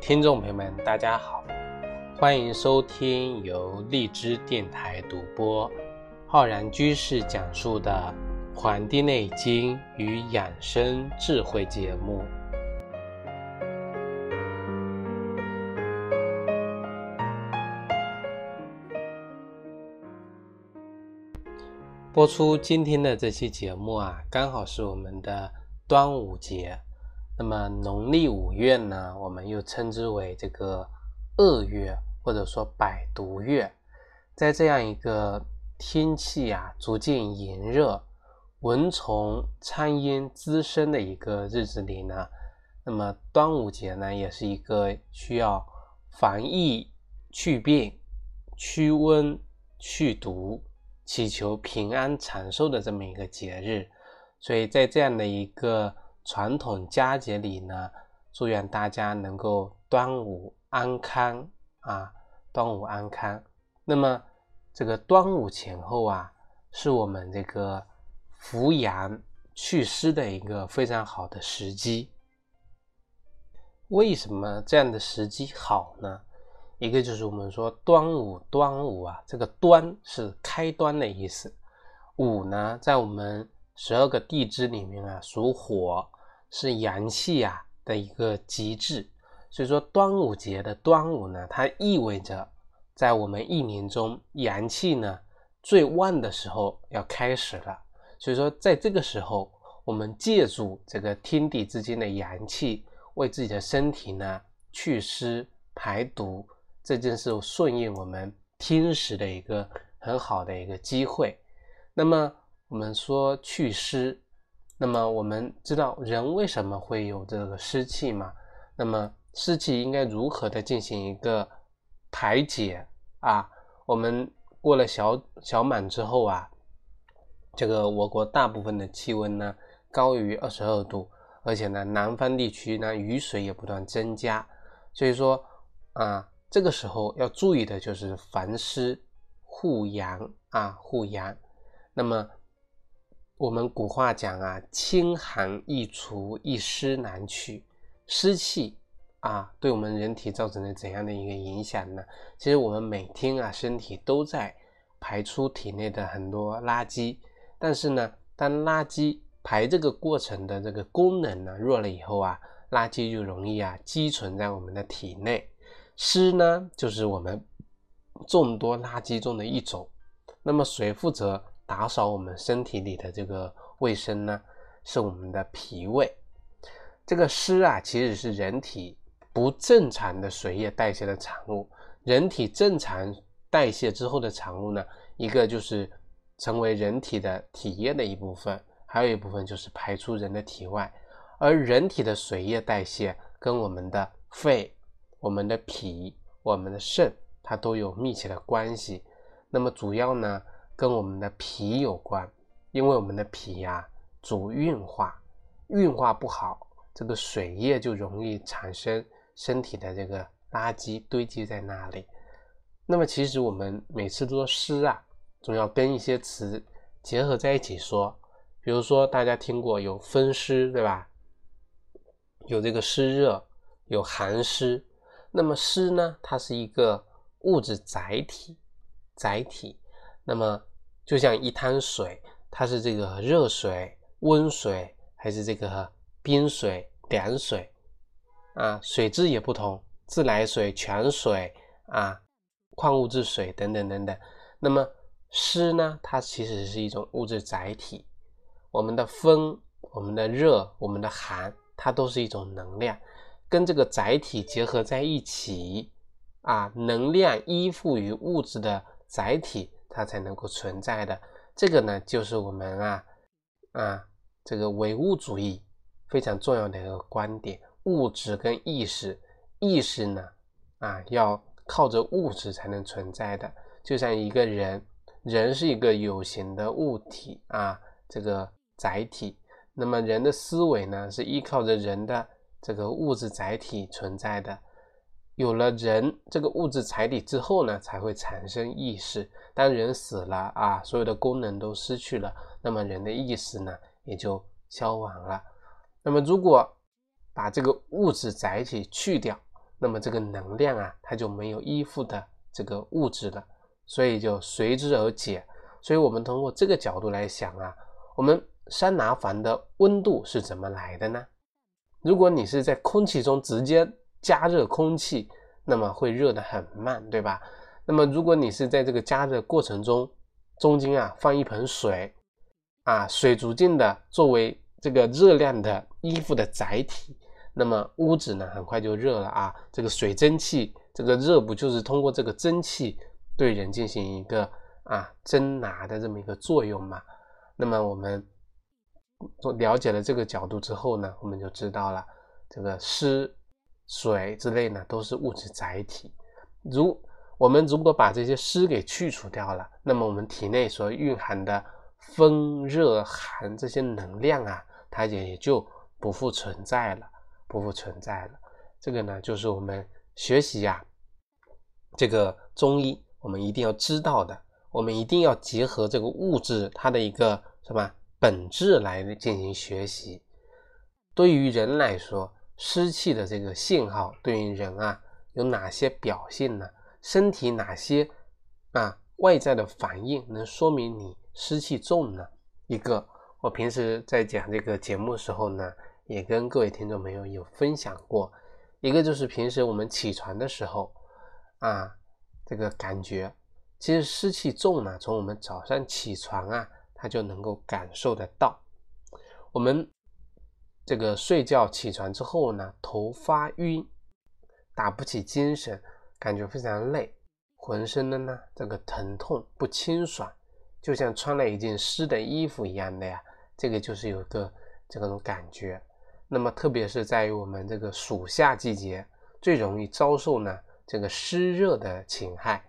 听众朋友们，大家好，欢迎收听由荔枝电台独播、浩然居士讲述的《黄帝内经与养生智慧》节目。播出今天的这期节目啊，刚好是我们的端午节。那么农历五月呢，我们又称之为这个恶月，或者说百毒月。在这样一个天气啊逐渐炎热、蚊虫苍蝇滋生的一个日子里呢，那么端午节呢，也是一个需要防疫、祛病、驱瘟、去毒。祈求平安长寿的这么一个节日，所以在这样的一个传统佳节里呢，祝愿大家能够端午安康啊，端午安康。那么这个端午前后啊，是我们这个扶阳祛湿的一个非常好的时机。为什么这样的时机好呢？一个就是我们说端午，端午啊，这个端是开端的意思。午呢，在我们十二个地支里面啊，属火，是阳气啊的一个极致。所以说，端午节的端午呢，它意味着在我们一年中阳气呢最旺的时候要开始了。所以说，在这个时候，我们借助这个天地之间的阳气，为自己的身体呢祛湿排毒。这正是顺应我们天时的一个很好的一个机会。那么我们说祛湿，那么我们知道人为什么会有这个湿气嘛？那么湿气应该如何的进行一个排解啊？我们过了小小满之后啊，这个我国大部分的气温呢高于二十二度，而且呢南方地区呢雨水也不断增加，所以说啊。这个时候要注意的就是防湿护阳啊，护阳。那么我们古话讲啊，清寒易除，一湿难去。湿气啊，对我们人体造成了怎样的一个影响呢？其实我们每天啊，身体都在排出体内的很多垃圾，但是呢，当垃圾排这个过程的这个功能呢弱了以后啊，垃圾就容易啊积存在我们的体内。湿呢，就是我们众多垃圾中的一种。那么，谁负责打扫我们身体里的这个卫生呢？是我们的脾胃。这个湿啊，其实是人体不正常的水液代谢的产物。人体正常代谢之后的产物呢，一个就是成为人体的体液的一部分，还有一部分就是排出人的体外。而人体的水液代谢跟我们的肺。我们的脾、我们的肾，它都有密切的关系。那么主要呢，跟我们的脾有关，因为我们的脾呀主运化，运化不好，这个水液就容易产生身体的这个垃圾堆积在那里。那么其实我们每次说湿啊，总要跟一些词结合在一起说，比如说大家听过有风湿，对吧？有这个湿热，有寒湿。那么湿呢？它是一个物质载体，载体。那么就像一滩水，它是这个热水、温水，还是这个冰水、凉水啊？水质也不同，自来水、泉水啊，矿物质水等等等等。那么湿呢？它其实是一种物质载体。我们的风、我们的热、我们的寒，它都是一种能量。跟这个载体结合在一起啊，能量依附于物质的载体，它才能够存在的。这个呢，就是我们啊啊这个唯物主义非常重要的一个观点：物质跟意识，意识呢啊要靠着物质才能存在的。就像一个人，人是一个有形的物体啊，这个载体。那么人的思维呢，是依靠着人的。这个物质载体存在的，有了人这个物质载体之后呢，才会产生意识。当人死了啊，所有的功能都失去了，那么人的意识呢也就消亡了。那么如果把这个物质载体去掉，那么这个能量啊，它就没有依附的这个物质了，所以就随之而解。所以我们通过这个角度来想啊，我们桑拿房的温度是怎么来的呢？如果你是在空气中直接加热空气，那么会热得很慢，对吧？那么如果你是在这个加热过程中，中间啊放一盆水，啊水逐渐的作为这个热量的衣服的载体。那么屋子呢，很快就热了啊！这个水蒸气，这个热不就是通过这个蒸汽对人进行一个啊蒸拿的这么一个作用嘛？那么我们了解了这个角度之后呢，我们就知道了这个湿、水之类呢都是物质载体。如我们如果把这些湿给去除掉了，那么我们体内所蕴含的风、热、寒这些能量啊，它也也就不复存在了。不复存在了，这个呢，就是我们学习呀，这个中医，我们一定要知道的，我们一定要结合这个物质它的一个什么本质来进行学习。对于人来说，湿气的这个信号对于人啊有哪些表现呢？身体哪些啊外在的反应能说明你湿气重呢？一个，我平时在讲这个节目的时候呢。也跟各位听众朋友有分享过，一个就是平时我们起床的时候啊，这个感觉其实湿气重呢，从我们早上起床啊，他就能够感受得到。我们这个睡觉起床之后呢，头发晕，打不起精神，感觉非常累，浑身的呢这个疼痛不清爽，就像穿了一件湿的衣服一样的呀，这个就是有个这种感觉。那么，特别是在于我们这个暑夏季节，最容易遭受呢这个湿热的侵害。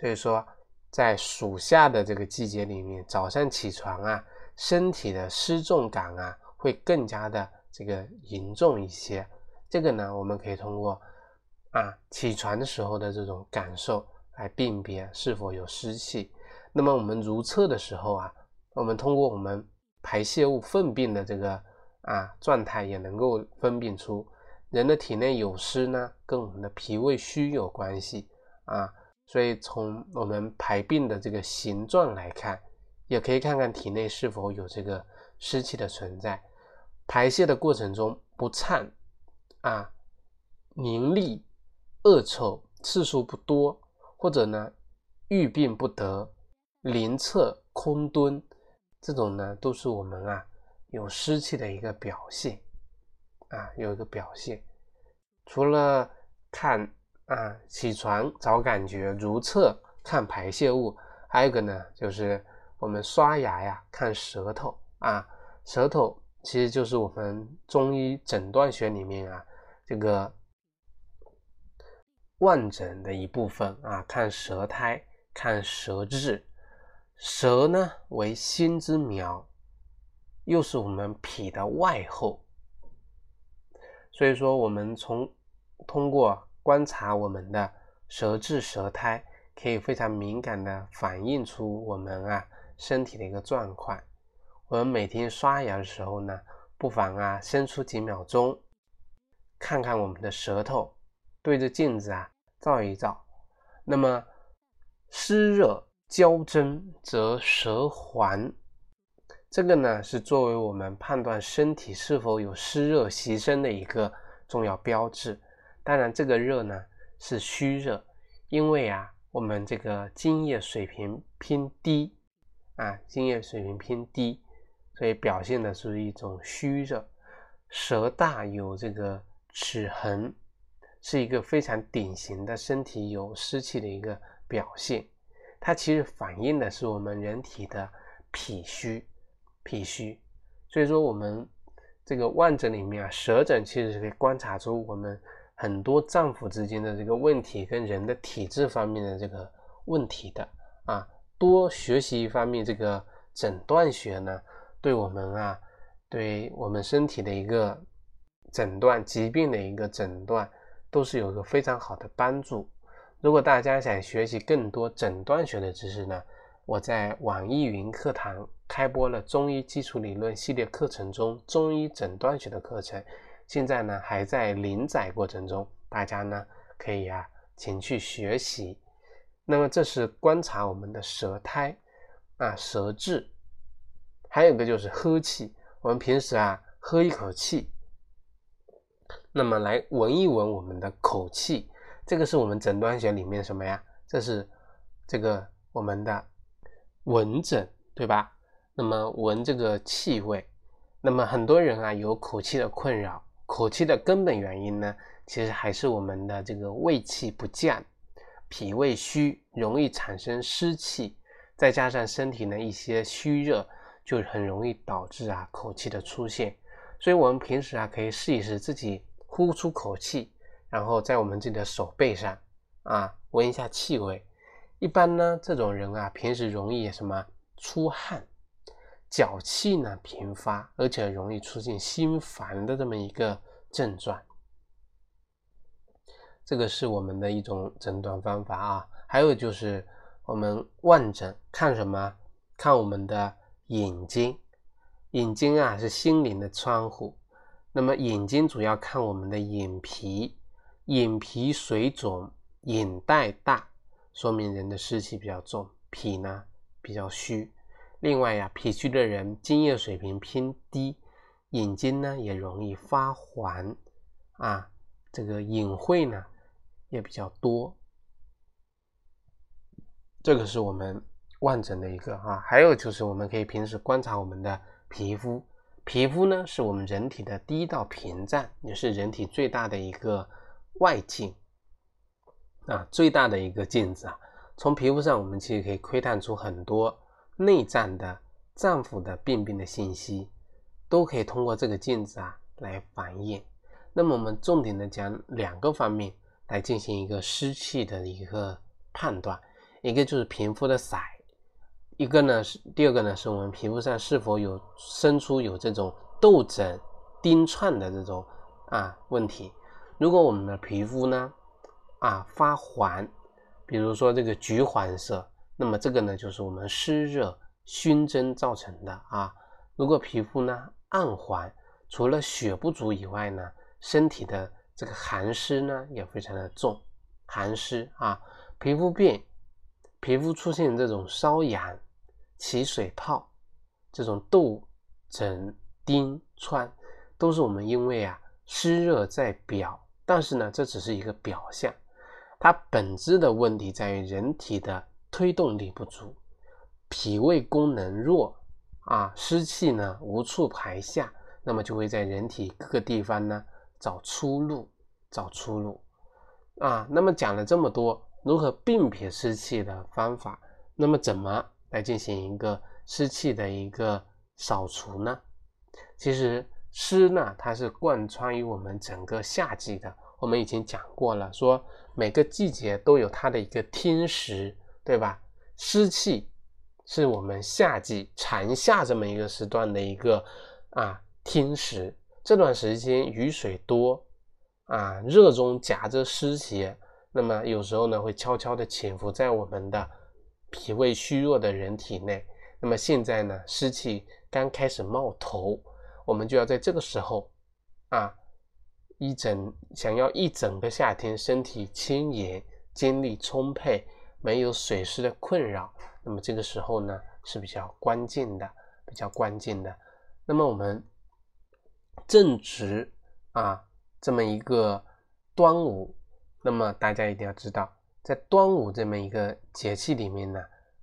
所以说，在暑夏的这个季节里面，早上起床啊，身体的湿重感啊会更加的这个严重一些。这个呢，我们可以通过啊起床的时候的这种感受来辨别是否有湿气。那么我们如厕的时候啊，我们通过我们排泄物粪便的这个。啊，状态也能够分辨出人的体内有湿呢，跟我们的脾胃虚有关系啊。所以从我们排便的这个形状来看，也可以看看体内是否有这个湿气的存在。排泄的过程中不畅啊、凝腻、恶臭、次数不多，或者呢欲病不得、临厕空蹲，这种呢都是我们啊。有湿气的一个表现啊，有一个表现。除了看啊起床找感觉、如厕看排泄物，还有一个呢，就是我们刷牙呀看舌头啊。舌头其实就是我们中医诊断学里面啊这个望诊的一部分啊，看舌苔、看舌质。舌呢为心之苗。又是我们脾的外候，所以说我们从通过观察我们的舌质、舌苔，可以非常敏感的反映出我们啊身体的一个状况。我们每天刷牙的时候呢，不妨啊伸出几秒钟，看看我们的舌头，对着镜子啊照一照。那么湿热交蒸，则舌环。这个呢是作为我们判断身体是否有湿热袭身的一个重要标志。当然，这个热呢是虚热，因为啊我们这个津液水平偏低啊，津液水平偏低，所以表现的是一种虚热。舌大有这个齿痕，是一个非常典型的身体有湿气的一个表现。它其实反映的是我们人体的脾虚。脾虚，所以说我们这个望诊里面啊，舌诊其实是可以观察出我们很多脏腑之间的这个问题跟人的体质方面的这个问题的啊。多学习一方面这个诊断学呢，对我们啊，对我们身体的一个诊断疾病的一个诊断，都是有一个非常好的帮助。如果大家想学习更多诊断学的知识呢，我在网易云课堂。开播了中医基础理论系列课程中中医诊断学的课程，现在呢还在临载过程中，大家呢可以啊，请去学习。那么这是观察我们的舌苔啊，舌质，还有一个就是喝气。我们平时啊喝一口气，那么来闻一闻我们的口气，这个是我们诊断学里面什么呀？这是这个我们的闻诊，对吧？那么闻这个气味，那么很多人啊有口气的困扰，口气的根本原因呢，其实还是我们的这个胃气不降，脾胃虚，容易产生湿气，再加上身体的一些虚热，就很容易导致啊口气的出现。所以，我们平时啊可以试一试自己呼出口气，然后在我们自己的手背上啊闻一下气味。一般呢，这种人啊平时容易什么出汗。脚气呢频发，而且容易出现心烦的这么一个症状，这个是我们的一种诊断方法啊。还有就是我们望诊看什么？看我们的眼睛，眼睛啊是心灵的窗户。那么眼睛主要看我们的眼皮，眼皮水肿、眼袋大，说明人的湿气比较重，脾呢比较虚。另外呀，脾虚的人津液水平偏低，眼睛呢也容易发黄啊，这个隐晦呢也比较多。这个是我们望诊的一个啊，还有就是我们可以平时观察我们的皮肤，皮肤呢是我们人体的第一道屏障，也是人体最大的一个外镜啊，最大的一个镜子啊。从皮肤上，我们其实可以窥探出很多。内脏的脏腑的病变的信息，都可以通过这个镜子啊来反映。那么我们重点的讲两个方面来进行一个湿气的一个判断，一个就是皮肤的色，一个呢是第二个呢是我们皮肤上是否有生出有这种痘疹、钉串的这种啊问题。如果我们的皮肤呢啊发黄，比如说这个橘黄色。那么这个呢，就是我们湿热熏蒸造成的啊。如果皮肤呢暗黄，除了血不足以外呢，身体的这个寒湿呢也非常的重，寒湿啊，皮肤变，皮肤出现这种瘙痒、起水泡，这种痘疹、钉疮，都是我们因为啊湿热在表，但是呢这只是一个表象，它本质的问题在于人体的。推动力不足，脾胃功能弱啊，湿气呢无处排下，那么就会在人体各个地方呢找出路，找出路啊。那么讲了这么多，如何辨别湿气的方法，那么怎么来进行一个湿气的一个扫除呢？其实湿呢，它是贯穿于我们整个夏季的。我们已经讲过了，说每个季节都有它的一个天时。对吧？湿气是我们夏季长夏这么一个时段的一个啊天时，这段时间雨水多啊，热中夹着湿邪，那么有时候呢会悄悄的潜伏在我们的脾胃虚弱的人体内。那么现在呢湿气刚开始冒头，我们就要在这个时候啊一整想要一整个夏天身体轻盈，精力充沛。没有水湿的困扰，那么这个时候呢是比较关键的，比较关键的。那么我们正值啊这么一个端午，那么大家一定要知道，在端午这么一个节气里面呢，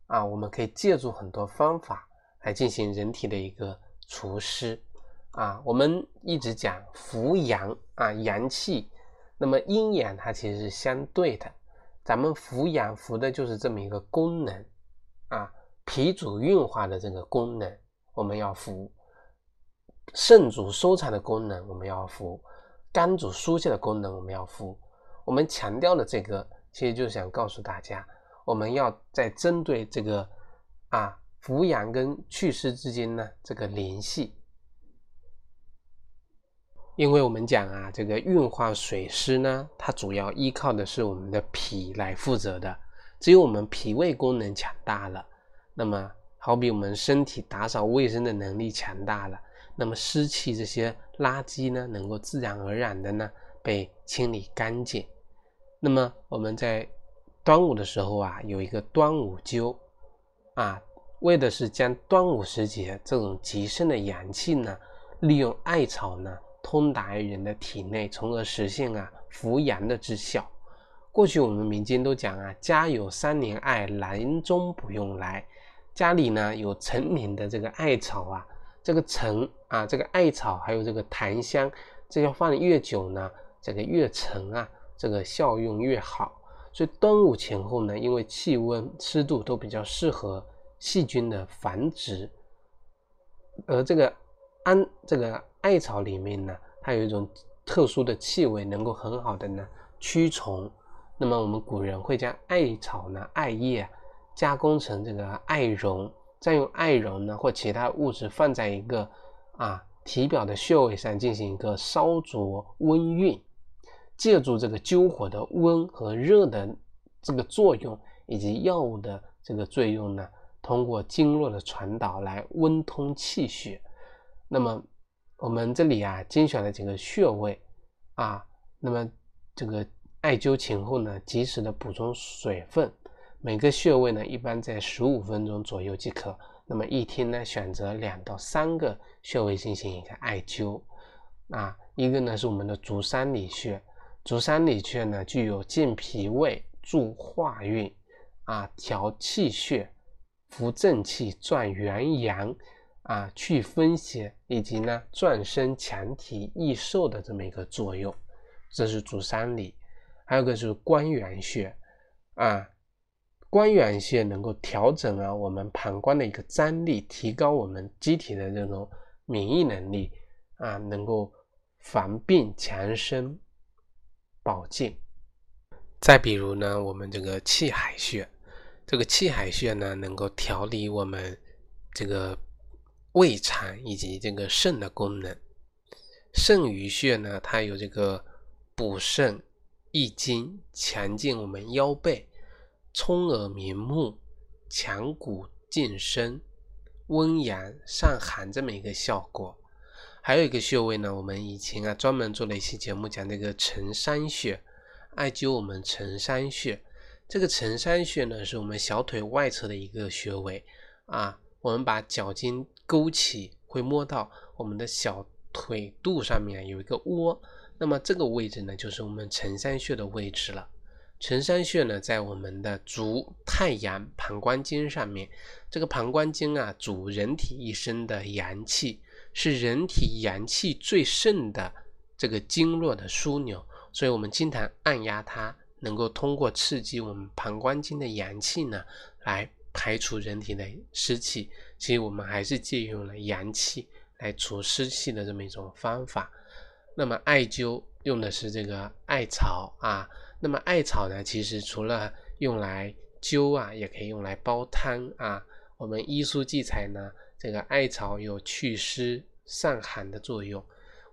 啊我们可以借助很多方法来进行人体的一个除湿啊。我们一直讲扶阳啊，阳气，那么阴阳它其实是相对的。咱们扶阳扶的就是这么一个功能啊，脾主运化的这个功能我们要扶，肾主收藏的功能我们要扶，肝主疏泄的功能我们要扶。我们强调的这个，其实就想告诉大家，我们要在针对这个啊扶阳跟祛湿之间呢这个联系。因为我们讲啊，这个运化水湿呢，它主要依靠的是我们的脾来负责的。只有我们脾胃功能强大了，那么好比我们身体打扫卫生的能力强大了，那么湿气这些垃圾呢，能够自然而然的呢被清理干净。那么我们在端午的时候啊，有一个端午灸啊，为的是将端午时节这种极盛的阳气呢，利用艾草呢通达于人的体内，从而实现啊扶阳的之效。过去我们民间都讲啊，家有三年艾，兰中不用来。家里呢有成年的这个艾草啊，这个陈啊，这个艾草还有这个檀香，这要放越久呢，这个越陈啊，这个效用越好。所以端午前后呢，因为气温、湿度都比较适合细菌的繁殖，而这个安这个艾草里面呢，它有一种特殊的气味，能够很好的呢驱虫。那么我们古人会将艾草呢、艾叶加工成这个艾绒，再用艾绒呢或其他物质放在一个啊体表的穴位上进行一个烧灼温熨。借助这个灸火的温和热的这个作用，以及药物的这个作用呢，通过经络的传导来温通气血。那么我们这里啊精选了几个穴位啊，那么这个艾灸前后呢，及时的补充水分。每个穴位呢，一般在十五分钟左右即可。那么一天呢，选择两到三个穴位进行一个艾灸啊，一个呢是我们的足三里穴。足三里穴呢，具有健脾胃、助化运、啊调气血、扶正气、壮元阳、啊去风邪，以及呢壮身强体、益寿的这么一个作用。这是足三里。还有个是关元穴，啊关元穴能够调整啊我们膀胱的一个张力，提高我们机体的这种免疫能力，啊能够防病强身。保健。再比如呢，我们这个气海穴，这个气海穴呢，能够调理我们这个胃肠以及这个肾的功能。肾俞穴呢，它有这个补肾益精、强健我们腰背、聪耳明目、强骨健身、温阳散寒这么一个效果。还有一个穴位呢，我们以前啊专门做了一期节目讲这个承山穴，艾灸我们承山穴。这个承山穴呢，是我们小腿外侧的一个穴位啊。我们把脚筋勾起，会摸到我们的小腿肚上面有一个窝，那么这个位置呢，就是我们承山穴的位置了。承山穴呢，在我们的足太阳膀胱经上面，这个膀胱经啊，主人体一身的阳气。是人体阳气最盛的这个经络的枢纽，所以我们经常按压它，能够通过刺激我们膀胱经的阳气呢，来排除人体的湿气。其实我们还是借用了阳气来除湿气的这么一种方法。那么艾灸用的是这个艾草啊，那么艾草呢，其实除了用来灸啊，也可以用来煲汤啊。我们医书记载呢。这个艾草有祛湿散寒的作用。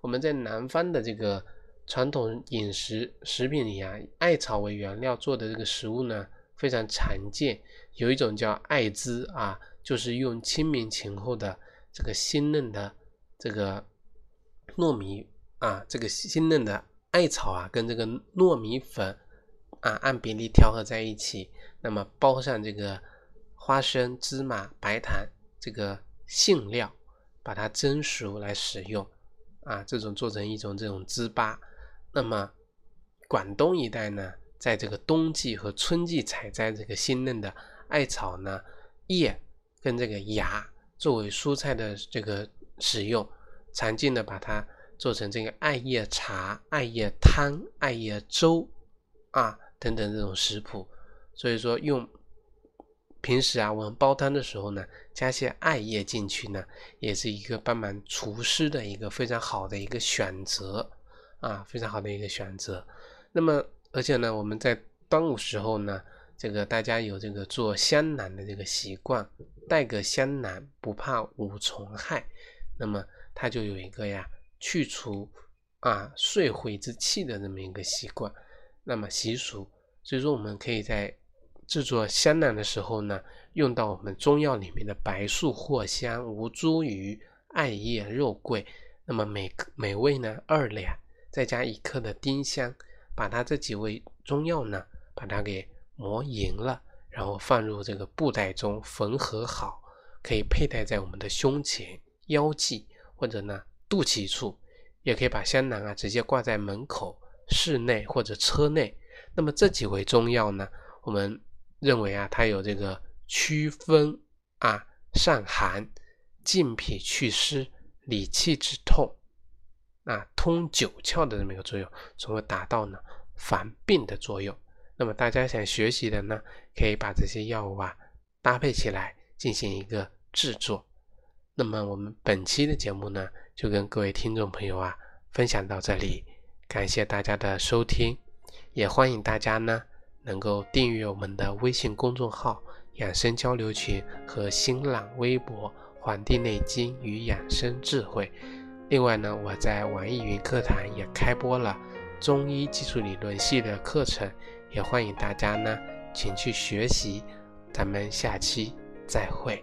我们在南方的这个传统饮食食品里啊，艾草为原料做的这个食物呢非常常见。有一种叫艾滋啊，就是用清明前后的这个鲜嫩的这个糯米啊，这个鲜嫩的艾草啊，跟这个糯米粉啊按比例调和在一起，那么包上这个花生、芝麻、白糖这个。杏料，把它蒸熟来使用，啊，这种做成一种这种糍粑。那么广东一带呢，在这个冬季和春季采摘这个新嫩的艾草呢叶跟这个芽作为蔬菜的这个使用，常见的把它做成这个艾叶茶、艾叶汤、艾叶粥啊等等这种食谱。所以说用。平时啊，我们煲汤的时候呢，加些艾叶进去呢，也是一个帮忙除湿的一个非常好的一个选择啊，非常好的一个选择。那么，而且呢，我们在端午时候呢，这个大家有这个做香囊的这个习惯，带个香囊不怕五虫害，那么它就有一个呀去除啊岁晦之气的这么一个习惯，那么习俗。所以说，我们可以在。制作香囊的时候呢，用到我们中药里面的白术、藿香、吴茱萸、艾叶、肉桂，那么每每味呢二两，再加一克的丁香，把它这几味中药呢，把它给磨匀了，然后放入这个布袋中缝合好，可以佩戴在我们的胸前、腰际或者呢肚脐处，也可以把香囊啊直接挂在门口、室内或者车内。那么这几味中药呢，我们认为啊，它有这个祛风啊、散寒。健脾祛湿、理气止痛，啊，通九窍的这么一个作用，从而达到呢防病的作用。那么大家想学习的呢，可以把这些药物啊搭配起来进行一个制作。那么我们本期的节目呢，就跟各位听众朋友啊分享到这里，感谢大家的收听，也欢迎大家呢能够订阅我们的微信公众号“养生交流群”和新浪微博。《黄帝内经与养生智慧》。另外呢，我在网易云课堂也开播了中医基础理论系的课程，也欢迎大家呢，请去学习。咱们下期再会。